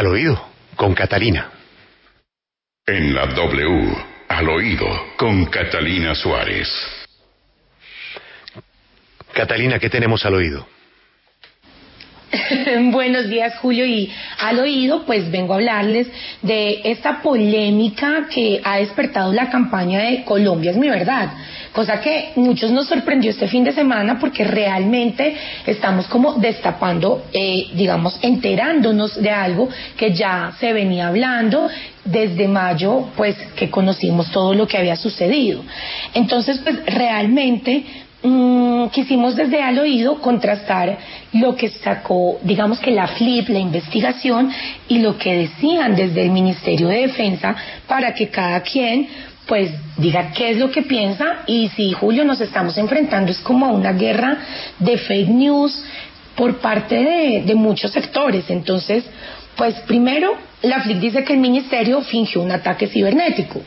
Al oído, con Catalina. En la W, al oído, con Catalina Suárez. Catalina, ¿qué tenemos al oído? Buenos días, Julio, y al oído, pues vengo a hablarles de esta polémica que ha despertado la campaña de Colombia es mi verdad, cosa que muchos nos sorprendió este fin de semana porque realmente estamos como destapando, eh, digamos, enterándonos de algo que ya se venía hablando desde mayo, pues que conocimos todo lo que había sucedido. Entonces, pues realmente Mm, quisimos desde al oído contrastar lo que sacó, digamos que la FLIP, la investigación, y lo que decían desde el Ministerio de Defensa para que cada quien pues diga qué es lo que piensa y si Julio nos estamos enfrentando es como a una guerra de fake news por parte de, muchos sectores. Entonces, pues primero, la FLIP dice que el ministerio fingió un ataque cibernético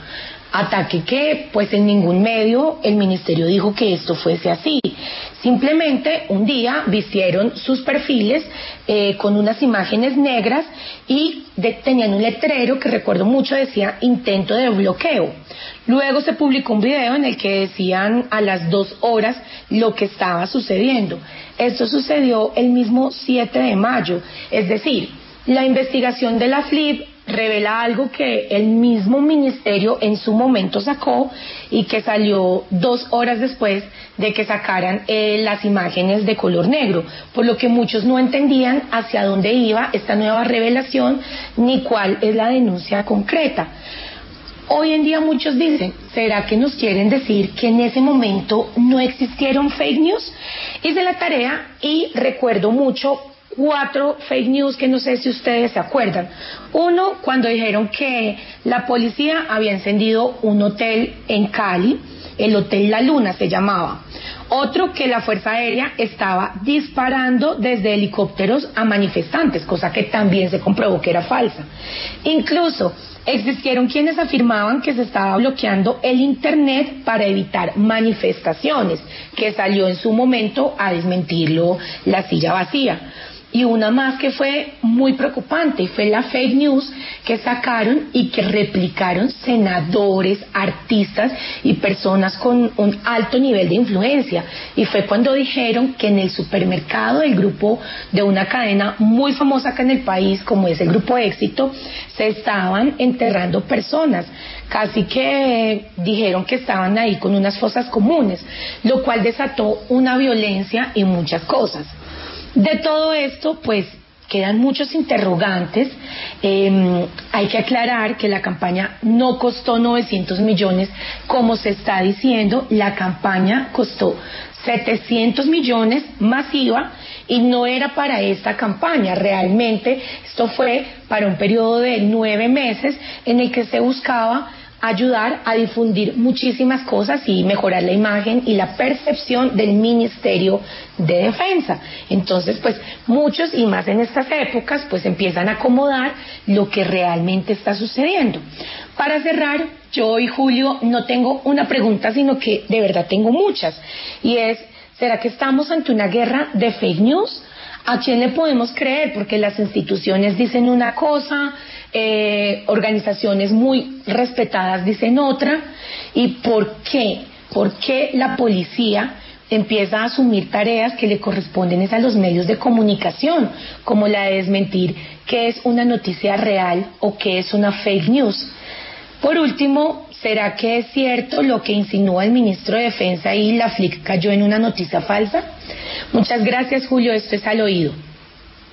ataque que pues en ningún medio el ministerio dijo que esto fuese así. Simplemente un día vistieron sus perfiles eh, con unas imágenes negras y tenían un letrero que recuerdo mucho decía intento de bloqueo. Luego se publicó un video en el que decían a las dos horas lo que estaba sucediendo. Esto sucedió el mismo 7 de mayo, es decir, la investigación de la FLIP revela algo que el mismo ministerio en su momento sacó y que salió dos horas después de que sacaran eh, las imágenes de color negro, por lo que muchos no entendían hacia dónde iba esta nueva revelación ni cuál es la denuncia concreta. Hoy en día muchos dicen, ¿será que nos quieren decir que en ese momento no existieron fake news? Hice la tarea y recuerdo mucho cuatro fake news que no sé si ustedes se acuerdan. Uno, cuando dijeron que la policía había encendido un hotel en Cali, el Hotel La Luna se llamaba. Otro, que la Fuerza Aérea estaba disparando desde helicópteros a manifestantes, cosa que también se comprobó que era falsa. Incluso existieron quienes afirmaban que se estaba bloqueando el Internet para evitar manifestaciones, que salió en su momento a desmentirlo la silla vacía y una más que fue muy preocupante, fue la fake news que sacaron y que replicaron senadores, artistas y personas con un alto nivel de influencia. Y fue cuando dijeron que en el supermercado del grupo de una cadena muy famosa acá en el país, como es el Grupo Éxito, se estaban enterrando personas. Casi que dijeron que estaban ahí con unas fosas comunes, lo cual desató una violencia y muchas cosas. De todo esto, pues quedan muchos interrogantes. Em, hay que aclarar que la campaña no costó 900 millones, como se está diciendo, la campaña costó 700 millones masiva y no era para esta campaña, realmente esto fue para un periodo de nueve meses en el que se buscaba ayudar a difundir muchísimas cosas y mejorar la imagen y la percepción del Ministerio de Defensa. Entonces, pues muchos y más en estas épocas, pues empiezan a acomodar lo que realmente está sucediendo. Para cerrar, yo y Julio no tengo una pregunta, sino que de verdad tengo muchas. Y es, ¿será que estamos ante una guerra de fake news? ¿A quién le podemos creer? Porque las instituciones dicen una cosa, eh, organizaciones muy respetadas dicen otra. ¿Y por qué? ¿Por qué la policía empieza a asumir tareas que le corresponden a los medios de comunicación, como la de desmentir qué es una noticia real o qué es una fake news? Por último, ¿será que es cierto lo que insinúa el ministro de Defensa y la FLIC cayó en una noticia falsa? Muchas gracias, Julio. Esto es al oído.